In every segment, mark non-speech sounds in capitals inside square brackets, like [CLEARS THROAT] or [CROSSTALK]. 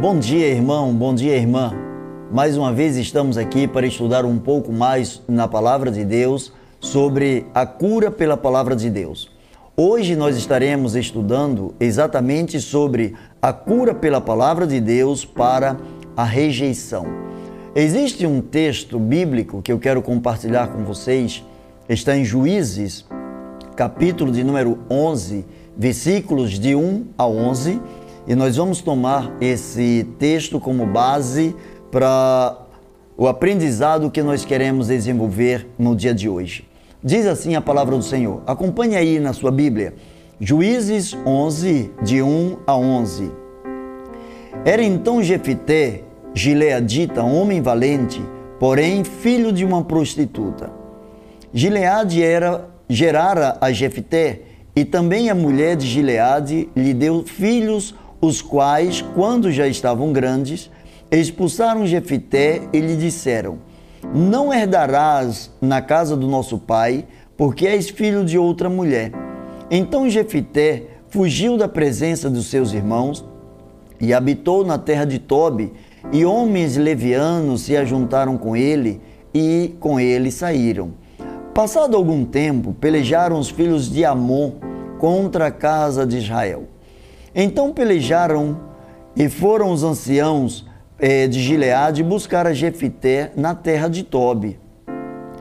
Bom dia, irmão, bom dia, irmã. Mais uma vez estamos aqui para estudar um pouco mais na palavra de Deus sobre a cura pela palavra de Deus. Hoje nós estaremos estudando exatamente sobre a cura pela palavra de Deus para a rejeição. Existe um texto bíblico que eu quero compartilhar com vocês, está em Juízes, capítulo de número 11, versículos de 1 a 11, e nós vamos tomar esse texto como base para o aprendizado que nós queremos desenvolver no dia de hoje. Diz assim a palavra do Senhor. Acompanhe aí na sua Bíblia. Juízes 11, de 1 a 11. Era então Jefité, gileadita, homem valente, porém filho de uma prostituta. Gileade era gerara a Jefité, e também a mulher de Gileade lhe deu filhos, os quais, quando já estavam grandes, expulsaram Jefité e lhe disseram: Não herdarás na casa do nosso pai, porque és filho de outra mulher. Então Jefité fugiu da presença dos seus irmãos e habitou na terra de Tobi, e homens levianos se ajuntaram com ele e com ele saíram. Passado algum tempo, pelejaram os filhos de Amon contra a casa de Israel. Então pelejaram e foram os anciãos eh, de Gileade buscar a Jefité na terra de Tobi.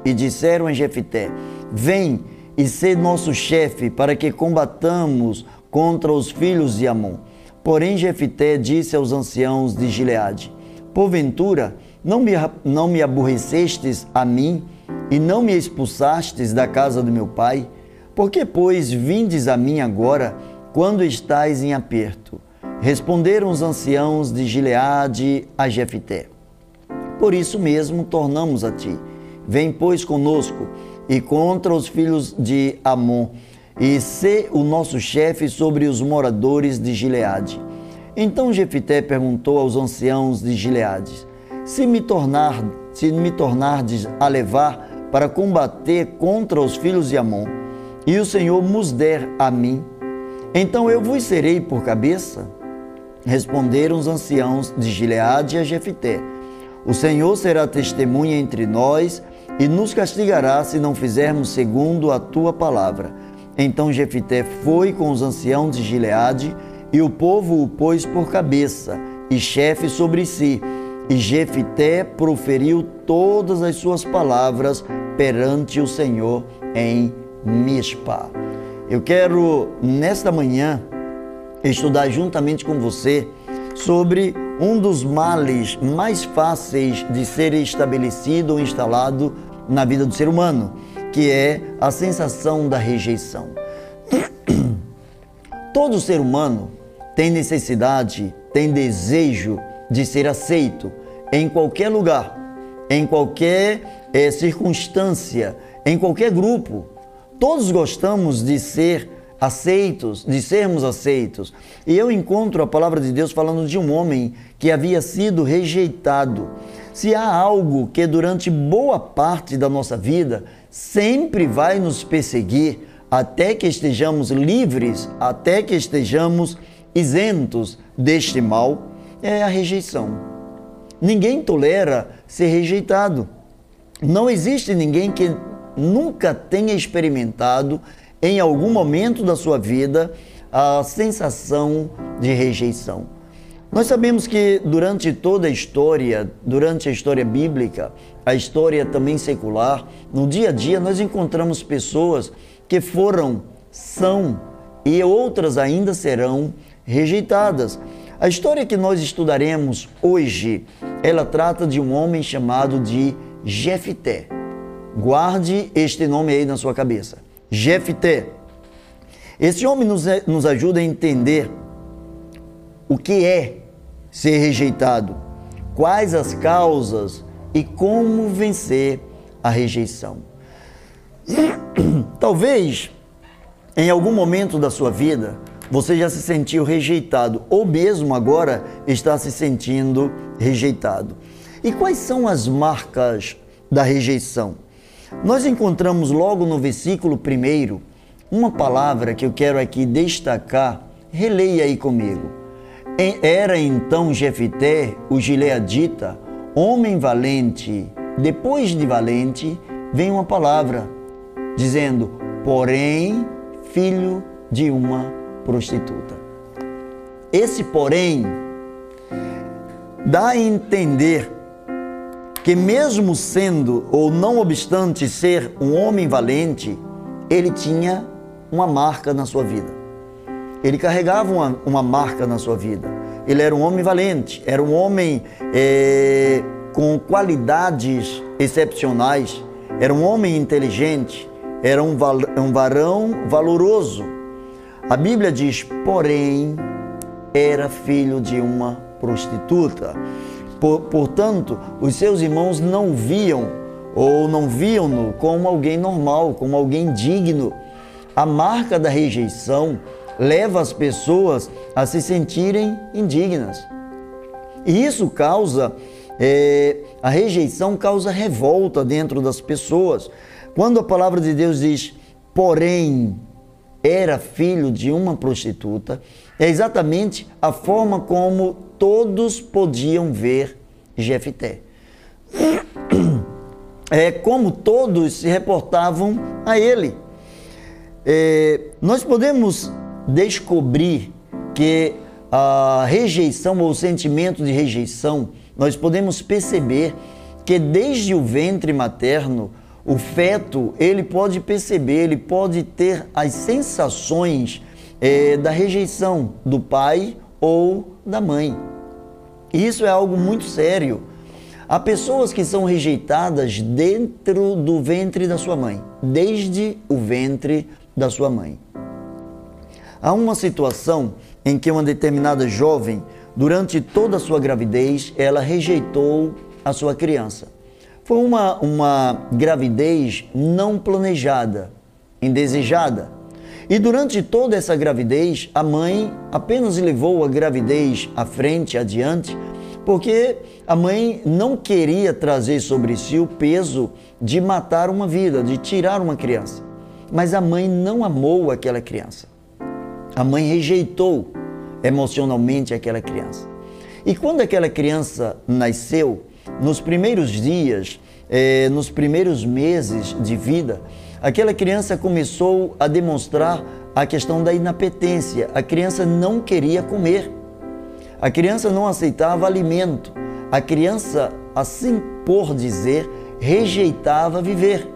E disseram a Jefité: Vem e sê nosso chefe para que combatamos contra os filhos de Amon. Porém, Jefité disse aos anciãos de Gileade: Porventura, não me, não me aborrecestes a mim e não me expulsastes da casa do meu pai? Por que, pois, vindes a mim agora, quando estais em aperto? Responderam os anciãos de Gileade a Jefité. Por isso mesmo tornamos a ti. Vem, pois, conosco e contra os filhos de Amon e ser o nosso chefe sobre os moradores de Gileade. Então Jefité perguntou aos anciãos de Gileade: Se me tornar, se me tornardes a levar para combater contra os filhos de Amon, e o Senhor nos der a mim, então eu vos serei por cabeça? Responderam os anciãos de Gileade a Jefité: O Senhor será testemunha entre nós e nos castigará se não fizermos segundo a tua palavra. Então Jefité foi com os anciãos de Gileade, e o povo o pôs por cabeça e chefe sobre si. E Jefité proferiu todas as suas palavras perante o Senhor em Mispa. Eu quero, nesta manhã, estudar juntamente com você sobre um dos males mais fáceis de ser estabelecido ou instalado na vida do ser humano que é a sensação da rejeição. [CLEARS THROAT] Todo ser humano tem necessidade, tem desejo de ser aceito em qualquer lugar, em qualquer é, circunstância, em qualquer grupo. Todos gostamos de ser aceitos, de sermos aceitos. E eu encontro a palavra de Deus falando de um homem que havia sido rejeitado. Se há algo que durante boa parte da nossa vida sempre vai nos perseguir até que estejamos livres, até que estejamos isentos deste mal, é a rejeição. Ninguém tolera ser rejeitado. Não existe ninguém que nunca tenha experimentado em algum momento da sua vida a sensação de rejeição. Nós sabemos que durante toda a história, durante a história bíblica, a história também secular, no dia a dia nós encontramos pessoas que foram, são e outras ainda serão rejeitadas. A história que nós estudaremos hoje, ela trata de um homem chamado de Jefté. Guarde este nome aí na sua cabeça. Jefté. Esse homem nos, nos ajuda a entender o que é ser rejeitado, quais as causas e como vencer a rejeição. [CLEARS THROAT] Talvez em algum momento da sua vida você já se sentiu rejeitado ou mesmo agora está se sentindo rejeitado. E quais são as marcas da rejeição? Nós encontramos logo no versículo 1 uma palavra que eu quero aqui destacar. Releia aí comigo Era então Jefité, o gileadita, homem valente. Depois de valente, vem uma palavra dizendo: porém, filho de uma prostituta. Esse porém dá a entender que, mesmo sendo ou não obstante ser um homem valente, ele tinha uma marca na sua vida. Ele carregava uma, uma marca na sua vida. Ele era um homem valente, era um homem é, com qualidades excepcionais, era um homem inteligente, era um, um varão valoroso. A Bíblia diz, porém, era filho de uma prostituta. Por, portanto, os seus irmãos não viam ou não viam-no como alguém normal, como alguém digno. A marca da rejeição leva as pessoas a se sentirem indignas. E isso causa, é, a rejeição causa revolta dentro das pessoas. Quando a palavra de Deus diz, porém, era filho de uma prostituta, é exatamente a forma como todos podiam ver Jefté. [CLEARS THROAT] É como todos se reportavam a ele. É, nós podemos descobrir que a rejeição ou o sentimento de rejeição, nós podemos perceber que desde o ventre materno, o feto ele pode perceber, ele pode ter as sensações é, da rejeição do pai ou da mãe. Isso é algo muito sério. Há pessoas que são rejeitadas dentro do ventre da sua mãe, desde o ventre da sua mãe. Há uma situação em que uma determinada jovem, durante toda a sua gravidez, ela rejeitou a sua criança. Foi uma, uma gravidez não planejada, indesejada. E durante toda essa gravidez, a mãe apenas levou a gravidez à frente, adiante, porque a mãe não queria trazer sobre si o peso de matar uma vida, de tirar uma criança. Mas a mãe não amou aquela criança. A mãe rejeitou emocionalmente aquela criança. E quando aquela criança nasceu, nos primeiros dias, eh, nos primeiros meses de vida, aquela criança começou a demonstrar a questão da inapetência. A criança não queria comer. A criança não aceitava alimento. A criança, assim por dizer, rejeitava viver.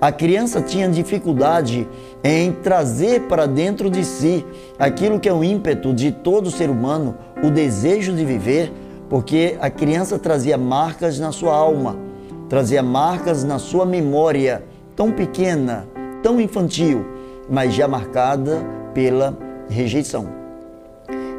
A criança tinha dificuldade em trazer para dentro de si aquilo que é o ímpeto de todo ser humano, o desejo de viver, porque a criança trazia marcas na sua alma, trazia marcas na sua memória tão pequena, tão infantil, mas já marcada pela rejeição.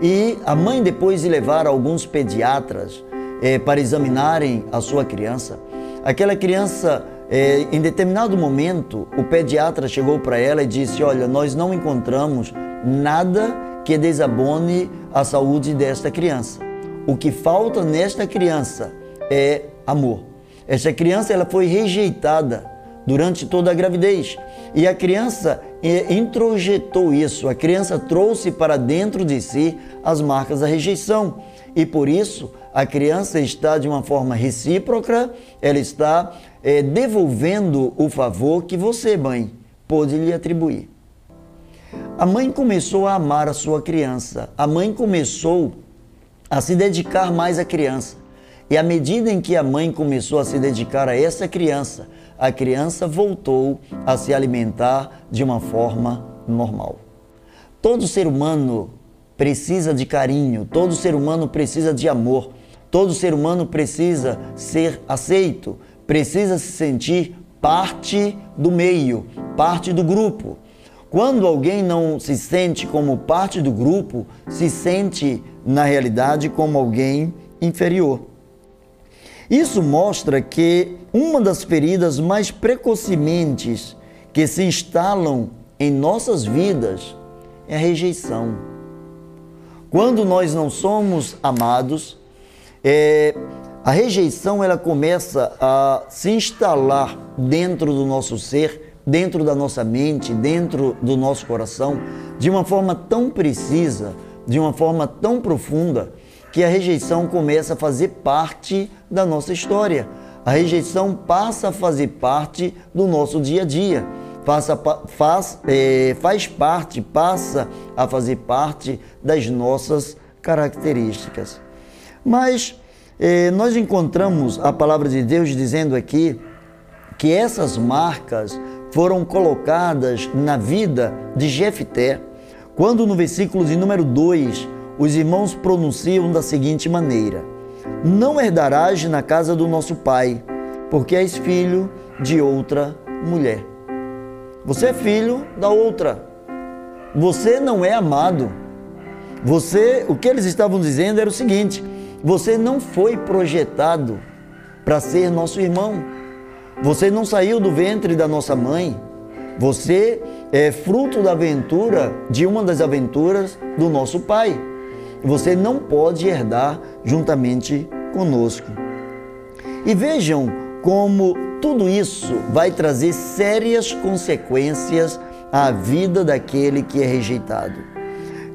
E a mãe, depois de levar alguns pediatras é, para examinarem a sua criança, aquela criança, é, em determinado momento, o pediatra chegou para ela e disse: Olha, nós não encontramos nada que desabone a saúde desta criança. O que falta nesta criança é amor. Esta criança ela foi rejeitada durante toda a gravidez. E a criança eh, introjetou isso, a criança trouxe para dentro de si as marcas da rejeição. E por isso a criança está de uma forma recíproca, ela está é, devolvendo o favor que você, mãe, pôde lhe atribuir. A mãe começou a amar a sua criança, a mãe começou a se dedicar mais à criança. E à medida em que a mãe começou a se dedicar a essa criança, a criança voltou a se alimentar de uma forma normal. Todo ser humano precisa de carinho, todo ser humano precisa de amor, todo ser humano precisa ser aceito, precisa se sentir parte do meio, parte do grupo. Quando alguém não se sente como parte do grupo, se sente, na realidade, como alguém inferior. Isso mostra que uma das feridas mais precocemente que se instalam em nossas vidas é a rejeição. Quando nós não somos amados, é, a rejeição ela começa a se instalar dentro do nosso ser, dentro da nossa mente, dentro do nosso coração, de uma forma tão precisa, de uma forma tão profunda que a rejeição começa a fazer parte da nossa história. A rejeição passa a fazer parte do nosso dia a dia, passa, faz, é, faz parte, passa a fazer parte das nossas características. Mas é, nós encontramos a palavra de Deus dizendo aqui que essas marcas foram colocadas na vida de Jefté, quando no versículo de número 2 os irmãos pronunciam da seguinte maneira: Não herdarás na casa do nosso pai, porque és filho de outra mulher. Você é filho da outra. Você não é amado. Você, o que eles estavam dizendo era o seguinte: você não foi projetado para ser nosso irmão. Você não saiu do ventre da nossa mãe. Você é fruto da aventura, de uma das aventuras do nosso pai. Você não pode herdar juntamente conosco. E vejam como tudo isso vai trazer sérias consequências à vida daquele que é rejeitado.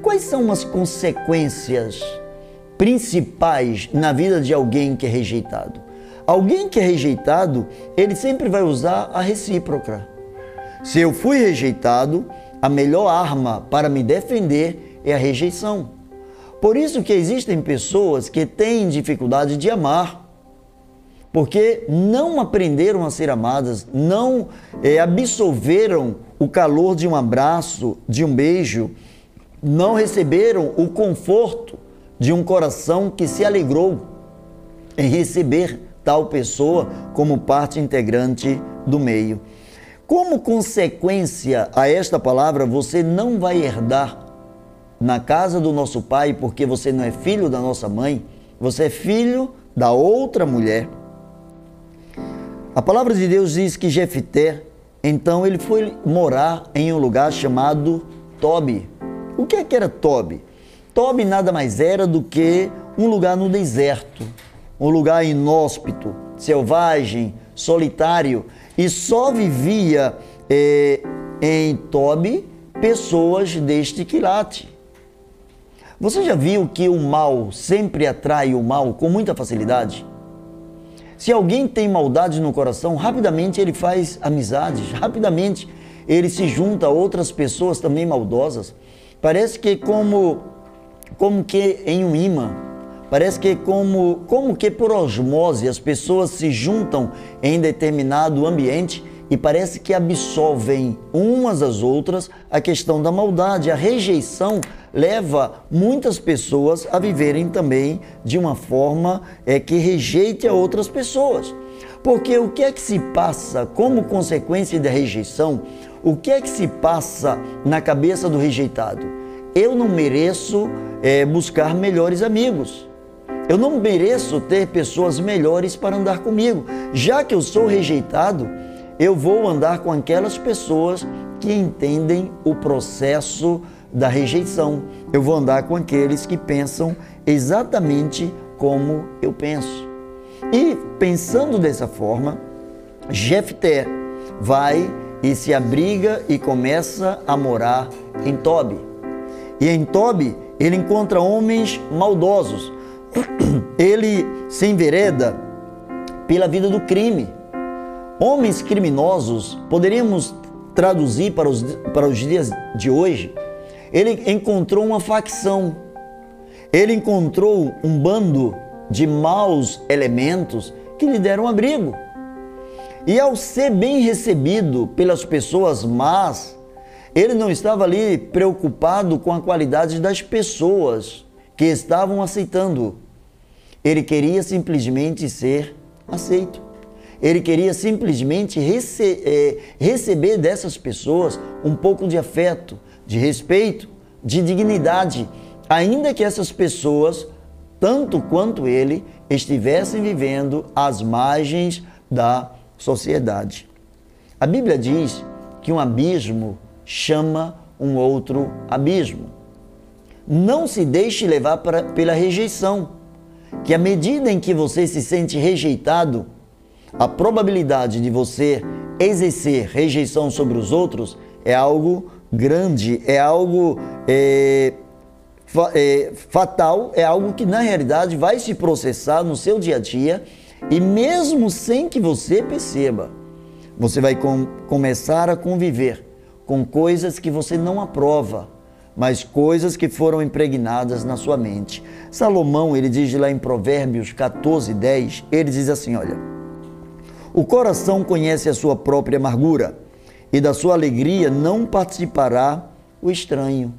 Quais são as consequências principais na vida de alguém que é rejeitado? Alguém que é rejeitado, ele sempre vai usar a recíproca. Se eu fui rejeitado, a melhor arma para me defender é a rejeição. Por isso que existem pessoas que têm dificuldade de amar, porque não aprenderam a ser amadas, não é, absorveram o calor de um abraço, de um beijo, não receberam o conforto de um coração que se alegrou em receber tal pessoa como parte integrante do meio. Como consequência a esta palavra, você não vai herdar na casa do nosso pai, porque você não é filho da nossa mãe, você é filho da outra mulher. A palavra de Deus diz que Jefté, então ele foi morar em um lugar chamado Tobi. O que, é que era Tobi? Tobi nada mais era do que um lugar no deserto, um lugar inóspito, selvagem, solitário, e só vivia eh, em Tobi pessoas deste quilate. Você já viu que o mal sempre atrai o mal com muita facilidade? Se alguém tem maldade no coração, rapidamente ele faz amizades, rapidamente ele se junta a outras pessoas também maldosas. Parece que como como que em um imã Parece que como, como que por osmose as pessoas se juntam em determinado ambiente e parece que absolvem umas às outras a questão da maldade. A rejeição leva muitas pessoas a viverem também de uma forma é, que rejeite a outras pessoas. Porque o que é que se passa como consequência da rejeição? O que é que se passa na cabeça do rejeitado? Eu não mereço é, buscar melhores amigos. Eu não mereço ter pessoas melhores para andar comigo. Já que eu sou rejeitado, eu vou andar com aquelas pessoas que entendem o processo da rejeição. Eu vou andar com aqueles que pensam exatamente como eu penso. E pensando dessa forma, Jefté vai e se abriga e começa a morar em Tobi. E em Tobi ele encontra homens maldosos, [CLEARS THROAT] ele se envereda pela vida do crime. Homens criminosos, poderíamos traduzir para os, para os dias de hoje, ele encontrou uma facção, ele encontrou um bando de maus elementos que lhe deram abrigo. E ao ser bem recebido pelas pessoas más, ele não estava ali preocupado com a qualidade das pessoas que estavam aceitando. Ele queria simplesmente ser aceito. Ele queria simplesmente rece é, receber dessas pessoas um pouco de afeto, de respeito, de dignidade, ainda que essas pessoas, tanto quanto ele, estivessem vivendo às margens da sociedade. A Bíblia diz que um abismo chama um outro abismo. Não se deixe levar pela rejeição, que à medida em que você se sente rejeitado, a probabilidade de você exercer rejeição sobre os outros é algo grande, é algo é, é, fatal é algo que na realidade vai se processar no seu dia a dia e mesmo sem que você perceba, você vai com, começar a conviver com coisas que você não aprova, mas coisas que foram impregnadas na sua mente. Salomão, ele diz lá em Provérbios 14, 10, ele diz assim: olha, o coração conhece a sua própria amargura, e da sua alegria não participará o estranho.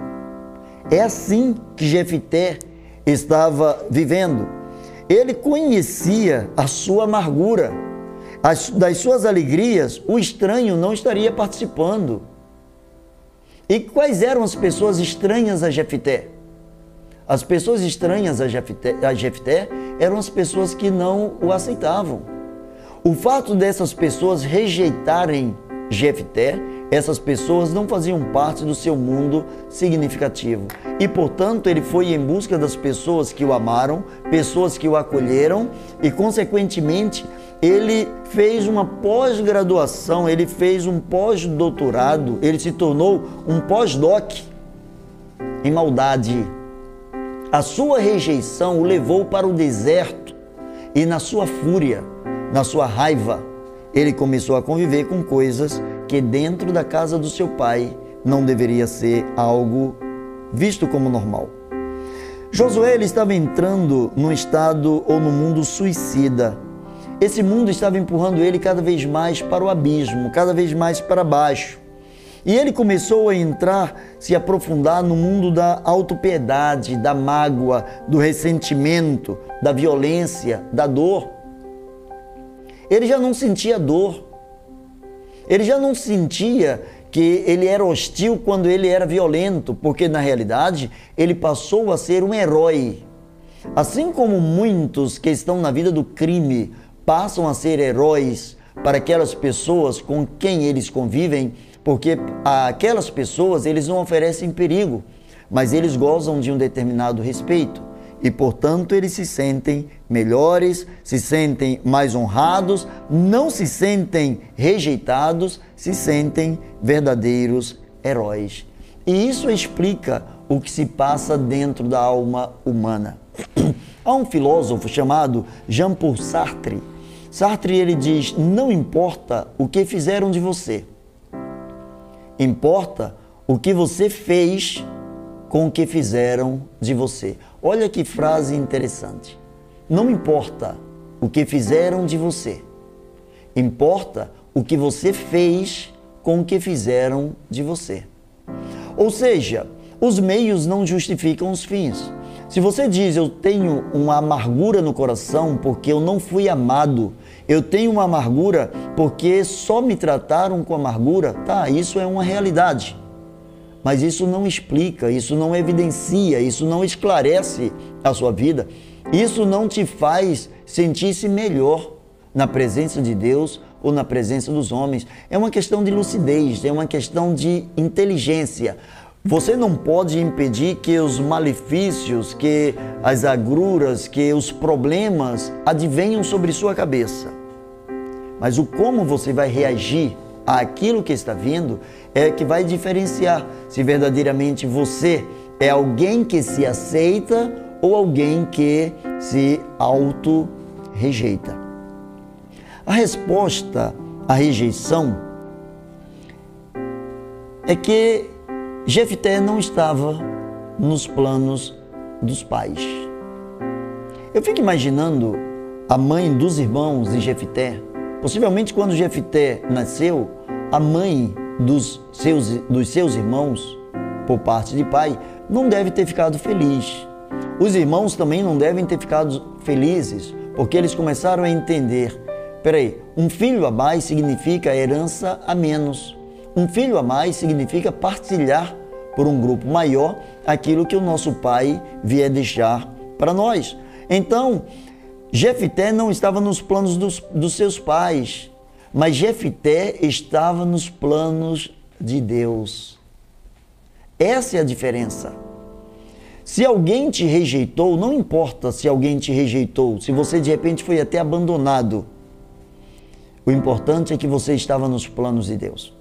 É assim que Jefité estava vivendo. Ele conhecia a sua amargura, as, das suas alegrias, o estranho não estaria participando. E quais eram as pessoas estranhas a Jefité? As pessoas estranhas a Jefté, a Jefté eram as pessoas que não o aceitavam. O fato dessas pessoas rejeitarem Jefté, essas pessoas não faziam parte do seu mundo significativo. E, portanto, ele foi em busca das pessoas que o amaram, pessoas que o acolheram e, consequentemente, ele fez uma pós-graduação, ele fez um pós-doutorado, ele se tornou um pós-doc em maldade. A sua rejeição o levou para o deserto e, na sua fúria, na sua raiva, ele começou a conviver com coisas que dentro da casa do seu pai não deveria ser algo visto como normal. Josué ele estava entrando num estado ou no mundo suicida. Esse mundo estava empurrando ele cada vez mais para o abismo, cada vez mais para baixo. E ele começou a entrar, se aprofundar no mundo da autopiedade, da mágoa, do ressentimento, da violência, da dor. Ele já não sentia dor. Ele já não sentia que ele era hostil quando ele era violento, porque na realidade ele passou a ser um herói. Assim como muitos que estão na vida do crime passam a ser heróis para aquelas pessoas com quem eles convivem, porque aquelas pessoas eles não oferecem perigo, mas eles gozam de um determinado respeito e, portanto, eles se sentem melhores, se sentem mais honrados, não se sentem rejeitados, se sentem verdadeiros heróis. E isso explica o que se passa dentro da alma humana. [CLEARS THROAT] Há um filósofo chamado Jean-Paul Sartre. Sartre ele diz: "Não importa o que fizeram de você. Importa o que você fez com o que fizeram de você." Olha que frase interessante. Não importa o que fizeram de você, importa o que você fez com o que fizeram de você. Ou seja, os meios não justificam os fins. Se você diz eu tenho uma amargura no coração porque eu não fui amado, eu tenho uma amargura porque só me trataram com amargura, tá, isso é uma realidade. Mas isso não explica, isso não evidencia, isso não esclarece a sua vida. Isso não te faz sentir-se melhor na presença de Deus ou na presença dos homens. É uma questão de lucidez, é uma questão de inteligência. Você não pode impedir que os malefícios, que as agruras, que os problemas advenham sobre sua cabeça. Mas o como você vai reagir àquilo que está vindo é que vai diferenciar se verdadeiramente você é alguém que se aceita ou alguém que se auto-rejeita. A resposta à rejeição é que Jefté não estava nos planos dos pais. Eu fico imaginando a mãe dos irmãos de Jefté. Possivelmente quando Jefté nasceu, a mãe dos seus, dos seus irmãos, por parte de pai, não deve ter ficado feliz. Os irmãos também não devem ter ficado felizes, porque eles começaram a entender: peraí, um filho a mais significa herança a menos. Um filho a mais significa partilhar por um grupo maior aquilo que o nosso pai vier deixar para nós. Então, Jefité não estava nos planos dos, dos seus pais. Mas Jefité estava nos planos de Deus. Essa é a diferença. Se alguém te rejeitou, não importa se alguém te rejeitou, se você de repente foi até abandonado. O importante é que você estava nos planos de Deus.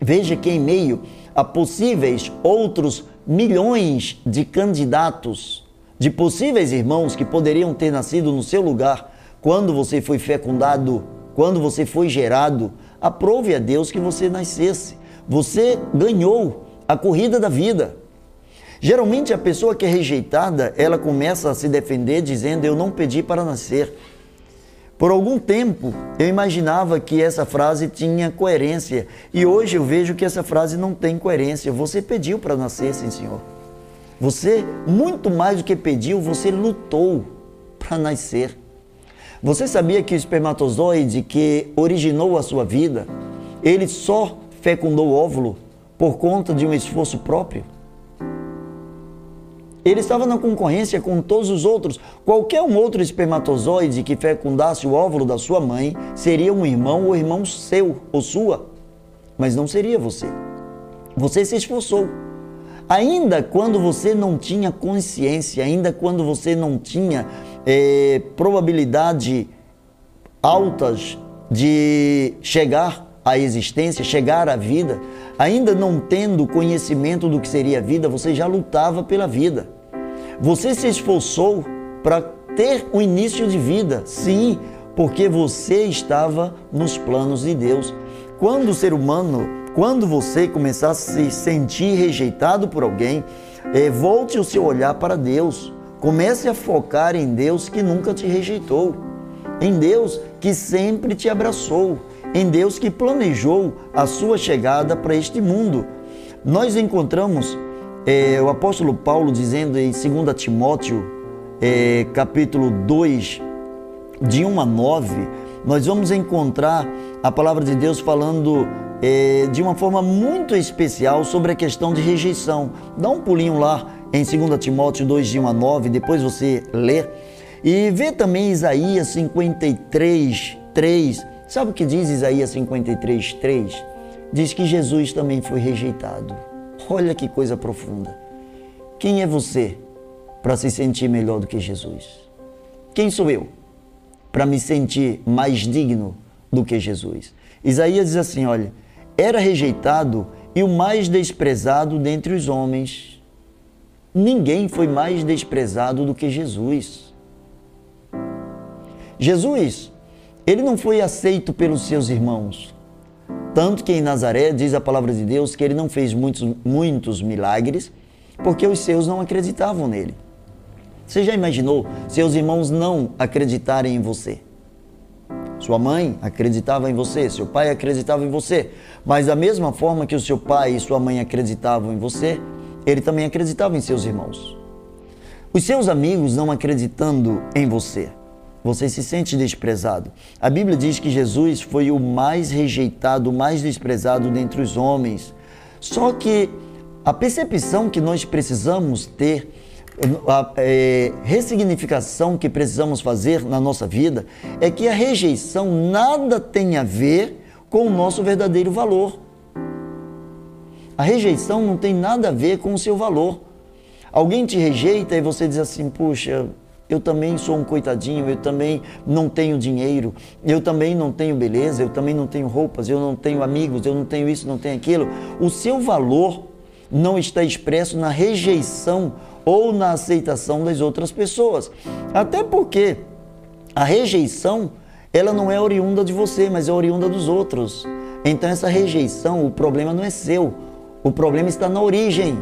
Veja que em meio a possíveis outros milhões de candidatos, de possíveis irmãos que poderiam ter nascido no seu lugar quando você foi fecundado, quando você foi gerado. Aprove a Deus que você nascesse. Você ganhou a corrida da vida. Geralmente a pessoa que é rejeitada, ela começa a se defender dizendo: "Eu não pedi para nascer". Por algum tempo eu imaginava que essa frase tinha coerência e hoje eu vejo que essa frase não tem coerência. Você pediu para nascer, sim, senhor. Você, muito mais do que pediu, você lutou para nascer. Você sabia que o espermatozoide que originou a sua vida, ele só fecundou o óvulo por conta de um esforço próprio? Ele estava na concorrência com todos os outros. Qualquer um outro espermatozoide que fecundasse o óvulo da sua mãe seria um irmão ou irmão seu ou sua, mas não seria você. Você se esforçou. Ainda quando você não tinha consciência, ainda quando você não tinha é, probabilidade altas de chegar à existência, chegar à vida, ainda não tendo conhecimento do que seria a vida, você já lutava pela vida. Você se esforçou para ter o um início de vida, sim, porque você estava nos planos de Deus. Quando o ser humano, quando você começar a se sentir rejeitado por alguém, é, volte o seu olhar para Deus. Comece a focar em Deus que nunca te rejeitou, em Deus que sempre te abraçou, em Deus que planejou a sua chegada para este mundo. Nós encontramos é, o apóstolo Paulo dizendo em 2 Timóteo, é, capítulo 2, de 1 a 9, nós vamos encontrar a palavra de Deus falando é, de uma forma muito especial sobre a questão de rejeição. Dá um pulinho lá em 2 Timóteo 2, de 1 a 9, depois você lê. E vê também Isaías 53, 3. Sabe o que diz Isaías 53, 3? Diz que Jesus também foi rejeitado. Olha que coisa profunda. Quem é você para se sentir melhor do que Jesus? Quem sou eu para me sentir mais digno do que Jesus? Isaías diz assim: olha, era rejeitado e o mais desprezado dentre os homens. Ninguém foi mais desprezado do que Jesus. Jesus, ele não foi aceito pelos seus irmãos. Tanto que em Nazaré diz a palavra de Deus que ele não fez muitos, muitos milagres porque os seus não acreditavam nele. Você já imaginou seus irmãos não acreditarem em você? Sua mãe acreditava em você, seu pai acreditava em você, mas da mesma forma que o seu pai e sua mãe acreditavam em você, ele também acreditava em seus irmãos. Os seus amigos não acreditando em você, você se sente desprezado. A Bíblia diz que Jesus foi o mais rejeitado, o mais desprezado dentre os homens. Só que a percepção que nós precisamos ter, a é, ressignificação que precisamos fazer na nossa vida, é que a rejeição nada tem a ver com o nosso verdadeiro valor. A rejeição não tem nada a ver com o seu valor. Alguém te rejeita e você diz assim: puxa, eu também sou um coitadinho, eu também não tenho dinheiro, eu também não tenho beleza, eu também não tenho roupas, eu não tenho amigos, eu não tenho isso, não tenho aquilo. O seu valor não está expresso na rejeição ou na aceitação das outras pessoas. Até porque a rejeição, ela não é oriunda de você, mas é oriunda dos outros. Então essa rejeição, o problema não é seu. O problema está na origem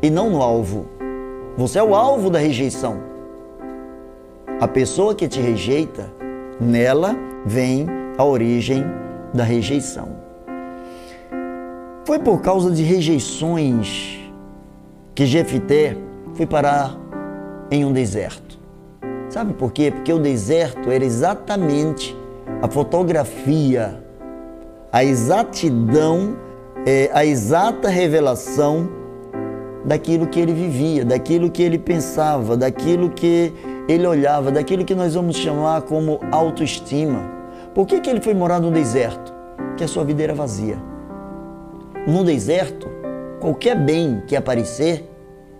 e não no alvo. Você é o alvo da rejeição. A pessoa que te rejeita, nela vem a origem da rejeição. Foi por causa de rejeições que Jefité foi parar em um deserto. Sabe por quê? Porque o deserto era exatamente a fotografia, a exatidão, é, a exata revelação daquilo que ele vivia, daquilo que ele pensava, daquilo que ele olhava, daquilo que nós vamos chamar como autoestima. Por que, que ele foi morar no deserto? Que a sua vida era vazia. No deserto, qualquer bem que aparecer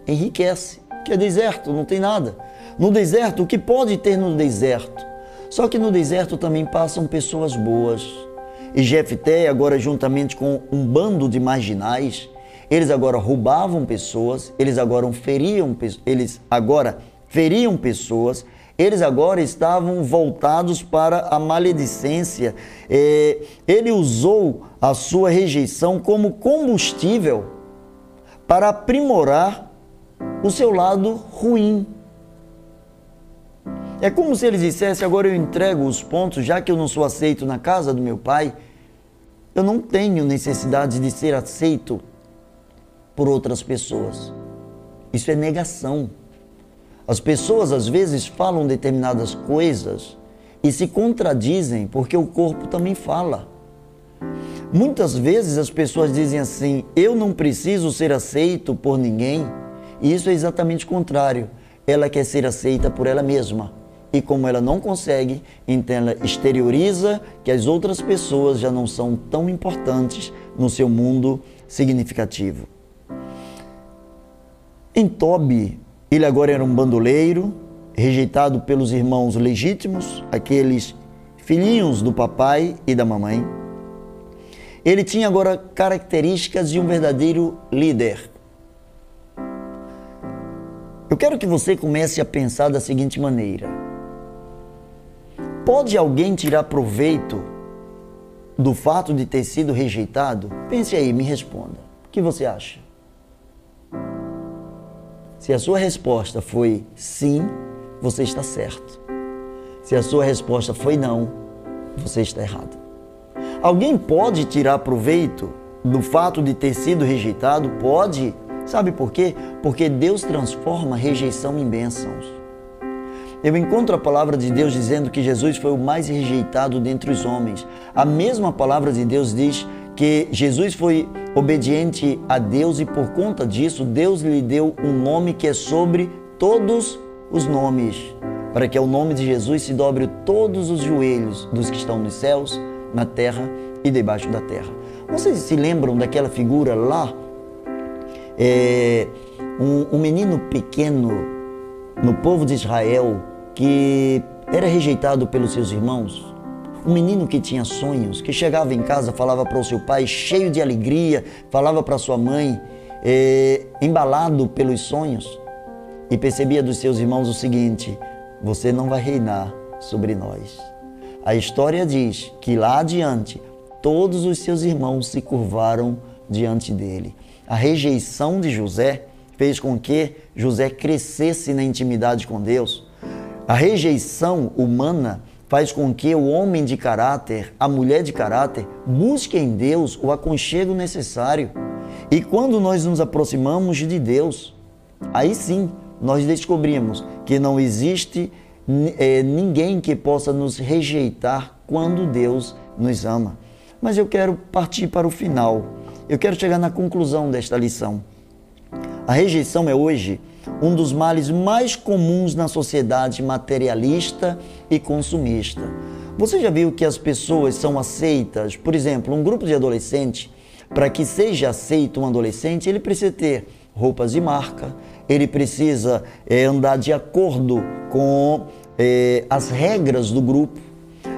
enriquece, que é deserto, não tem nada. No deserto, o que pode ter no deserto? Só que no deserto também passam pessoas boas. E Jefté, agora juntamente com um bando de marginais, eles agora roubavam pessoas, eles agora feriam, eles agora feriam pessoas, eles agora estavam voltados para a maledicência. É, ele usou a sua rejeição como combustível para aprimorar o seu lado ruim. É como se eles dissessem: agora eu entrego os pontos, já que eu não sou aceito na casa do meu pai, eu não tenho necessidade de ser aceito por outras pessoas. Isso é negação. As pessoas às vezes falam determinadas coisas e se contradizem porque o corpo também fala. Muitas vezes as pessoas dizem assim: eu não preciso ser aceito por ninguém. E isso é exatamente o contrário. Ela quer ser aceita por ela mesma. E como ela não consegue, então ela exterioriza que as outras pessoas já não são tão importantes no seu mundo significativo. Em Tobi, ele agora era um bandoleiro, rejeitado pelos irmãos legítimos, aqueles filhinhos do papai e da mamãe. Ele tinha agora características de um verdadeiro líder. Eu quero que você comece a pensar da seguinte maneira: Pode alguém tirar proveito do fato de ter sido rejeitado? Pense aí, me responda. O que você acha? Se a sua resposta foi sim, você está certo. Se a sua resposta foi não, você está errado. Alguém pode tirar proveito do fato de ter sido rejeitado? Pode. Sabe por quê? Porque Deus transforma rejeição em bênçãos. Eu encontro a palavra de Deus dizendo que Jesus foi o mais rejeitado dentre os homens. A mesma palavra de Deus diz que Jesus foi obediente a Deus e por conta disso Deus lhe deu um nome que é sobre todos os nomes, para que ao nome de Jesus se dobre todos os joelhos dos que estão nos céus, na terra e debaixo da terra. Vocês se lembram daquela figura lá? É, um, um menino pequeno no povo de Israel que era rejeitado pelos seus irmãos, um menino que tinha sonhos, que chegava em casa, falava para o seu pai, cheio de alegria, falava para sua mãe, eh, embalado pelos sonhos, e percebia dos seus irmãos o seguinte: você não vai reinar sobre nós. A história diz que lá adiante todos os seus irmãos se curvaram diante dele. A rejeição de José fez com que José crescesse na intimidade com Deus. A rejeição humana faz com que o homem de caráter, a mulher de caráter, busque em Deus o aconchego necessário. E quando nós nos aproximamos de Deus, aí sim nós descobrimos que não existe é, ninguém que possa nos rejeitar quando Deus nos ama. Mas eu quero partir para o final. Eu quero chegar na conclusão desta lição. A rejeição é hoje um dos males mais comuns na sociedade materialista e consumista. Você já viu que as pessoas são aceitas? Por exemplo, um grupo de adolescentes, para que seja aceito um adolescente, ele precisa ter roupas de marca, ele precisa é, andar de acordo com é, as regras do grupo.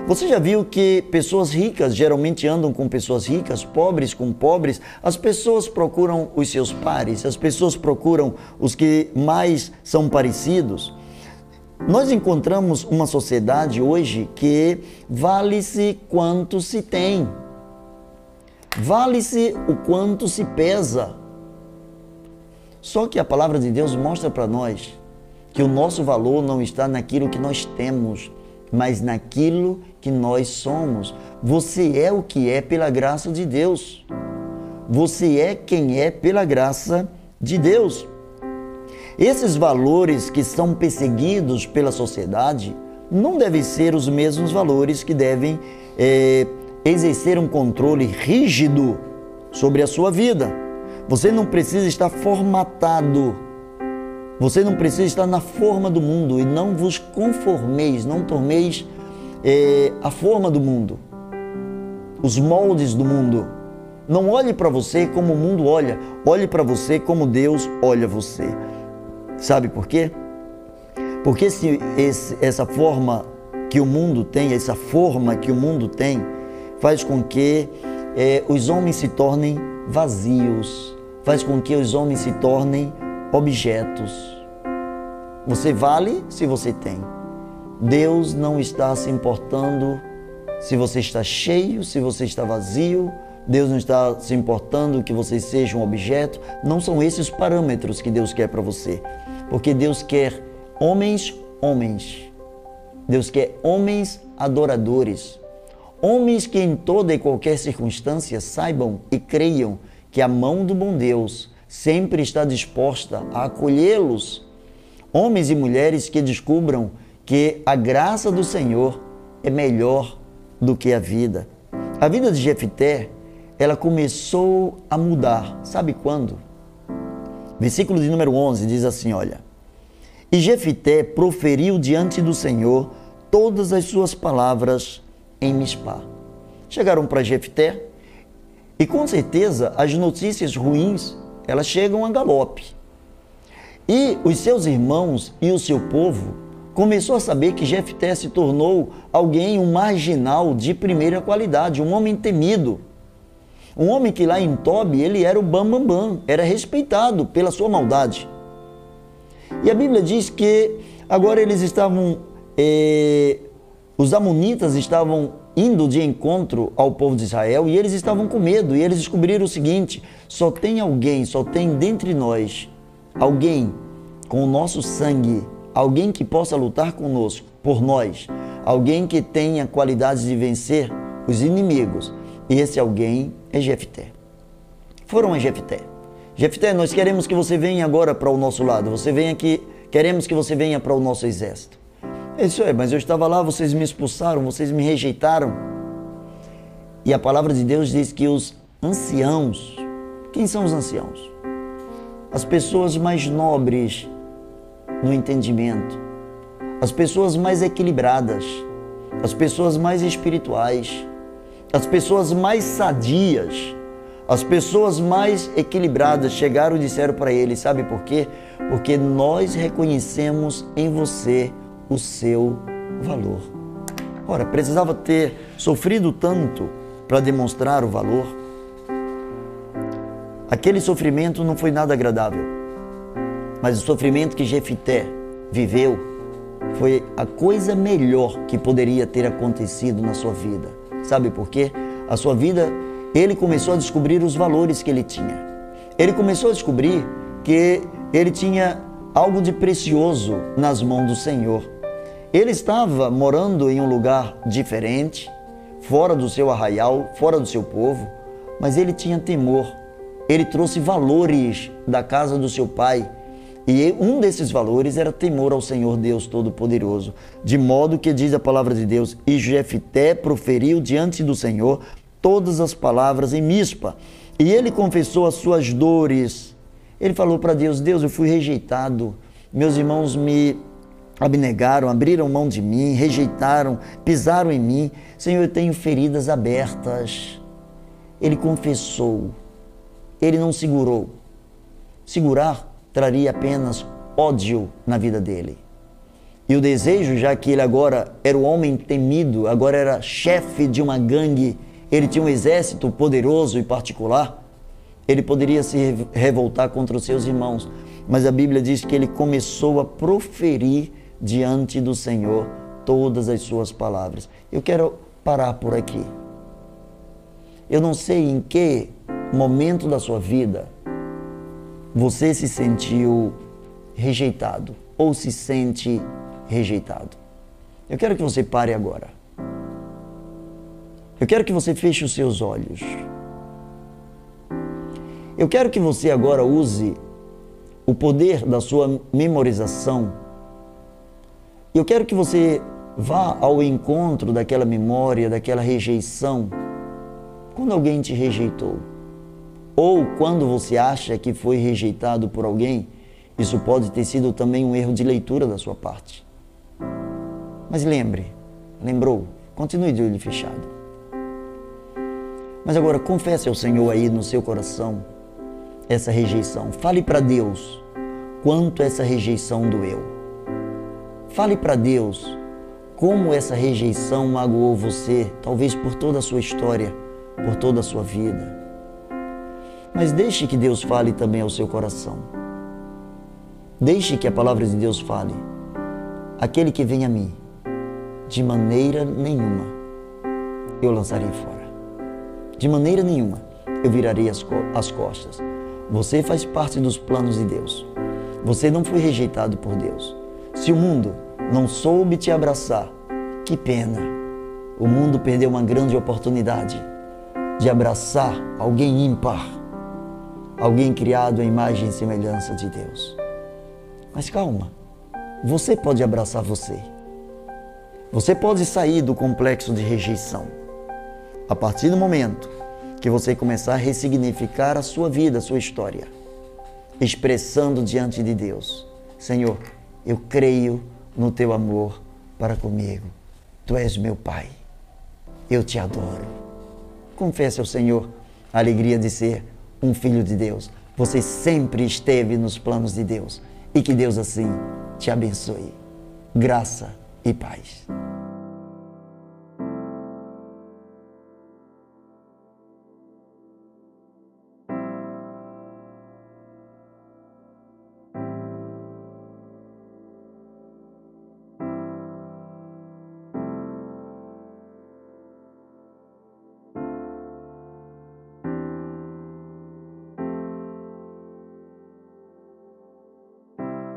Você já viu que pessoas ricas geralmente andam com pessoas ricas, pobres com pobres? As pessoas procuram os seus pares, as pessoas procuram os que mais são parecidos. Nós encontramos uma sociedade hoje que vale-se quanto se tem, vale-se o quanto se pesa. Só que a palavra de Deus mostra para nós que o nosso valor não está naquilo que nós temos, mas naquilo que nós somos. Você é o que é pela graça de Deus. Você é quem é pela graça de Deus. Esses valores que são perseguidos pela sociedade não devem ser os mesmos valores que devem é, exercer um controle rígido sobre a sua vida. Você não precisa estar formatado. Você não precisa estar na forma do mundo e não vos conformeis, não torneis é, a forma do mundo, os moldes do mundo. Não olhe para você como o mundo olha, olhe para você como Deus olha você. Sabe por quê? Porque se esse, essa forma que o mundo tem, essa forma que o mundo tem, faz com que é, os homens se tornem vazios, faz com que os homens se tornem objetos. Você vale se você tem. Deus não está se importando se você está cheio, se você está vazio. Deus não está se importando que você seja um objeto. Não são esses os parâmetros que Deus quer para você. Porque Deus quer homens, homens. Deus quer homens adoradores. Homens que em toda e qualquer circunstância saibam e creiam que a mão do bom Deus sempre está disposta a acolhê-los. Homens e mulheres que descubram que a graça do Senhor é melhor do que a vida. A vida de Jefté, ela começou a mudar. Sabe quando? Versículo de número 11 diz assim, olha: E Jefté proferiu diante do Senhor todas as suas palavras em Mispá. Chegaram para Jefté e com certeza as notícias ruins, elas chegam a galope. E os seus irmãos e o seu povo começou a saber que Jefté se tornou alguém, um marginal de primeira qualidade, um homem temido. Um homem que lá em Tobi, ele era o bambambam, bam, bam, era respeitado pela sua maldade. E a Bíblia diz que agora eles estavam eh, os amonitas estavam indo de encontro ao povo de Israel e eles estavam com medo e eles descobriram o seguinte: só tem alguém, só tem dentre nós alguém com o nosso sangue, alguém que possa lutar conosco, por nós, alguém que tenha qualidades de vencer os inimigos. E esse alguém é Jefté. Foram a Jefté. Jefté, nós queremos que você venha agora para o nosso lado. Você venha aqui, queremos que você venha para o nosso exército. Isso é, mas eu estava lá, vocês me expulsaram, vocês me rejeitaram. E a palavra de Deus diz que os anciãos, quem são os anciãos? As pessoas mais nobres no entendimento, as pessoas mais equilibradas, as pessoas mais espirituais, as pessoas mais sadias, as pessoas mais equilibradas chegaram e disseram para ele: sabe por quê? Porque nós reconhecemos em você o seu valor. Ora, precisava ter sofrido tanto para demonstrar o valor. Aquele sofrimento não foi nada agradável, mas o sofrimento que Jefité viveu foi a coisa melhor que poderia ter acontecido na sua vida. Sabe por quê? A sua vida, ele começou a descobrir os valores que ele tinha. Ele começou a descobrir que ele tinha algo de precioso nas mãos do Senhor. Ele estava morando em um lugar diferente, fora do seu arraial, fora do seu povo, mas ele tinha temor. Ele trouxe valores da casa do seu pai. E um desses valores era temor ao Senhor Deus Todo-Poderoso. De modo que diz a palavra de Deus: E Jefté proferiu diante do Senhor todas as palavras em mispa. E ele confessou as suas dores. Ele falou para Deus: Deus, eu fui rejeitado. Meus irmãos me abnegaram, abriram mão de mim, rejeitaram, pisaram em mim. Senhor, eu tenho feridas abertas. Ele confessou, ele não segurou. Segurar traria apenas ódio na vida dele. E o desejo, já que ele agora era o homem temido, agora era chefe de uma gangue, ele tinha um exército poderoso e particular, ele poderia se revoltar contra os seus irmãos. Mas a Bíblia diz que ele começou a proferir diante do Senhor todas as suas palavras. Eu quero parar por aqui. Eu não sei em que momento da sua vida você se sentiu rejeitado ou se sente rejeitado. Eu quero que você pare agora. Eu quero que você feche os seus olhos. Eu quero que você agora use o poder da sua memorização eu quero que você vá ao encontro daquela memória, daquela rejeição, quando alguém te rejeitou. Ou quando você acha que foi rejeitado por alguém, isso pode ter sido também um erro de leitura da sua parte. Mas lembre, lembrou, continue de olho fechado. Mas agora confesse ao Senhor aí no seu coração essa rejeição. Fale para Deus quanto essa rejeição doeu. Fale para Deus como essa rejeição magoou você, talvez por toda a sua história, por toda a sua vida. Mas deixe que Deus fale também ao seu coração. Deixe que a palavra de Deus fale. Aquele que vem a mim, de maneira nenhuma eu lançarei fora. De maneira nenhuma eu virarei as, co as costas. Você faz parte dos planos de Deus. Você não foi rejeitado por Deus. Se o mundo não soube te abraçar, que pena. O mundo perdeu uma grande oportunidade de abraçar alguém ímpar, alguém criado à imagem e semelhança de Deus. Mas calma, você pode abraçar você. Você pode sair do complexo de rejeição. A partir do momento que você começar a ressignificar a sua vida, a sua história, expressando diante de Deus: Senhor, eu creio no teu amor para comigo. Tu és meu Pai. Eu te adoro. Confesse ao Senhor a alegria de ser um filho de Deus. Você sempre esteve nos planos de Deus e que Deus assim te abençoe. Graça e paz.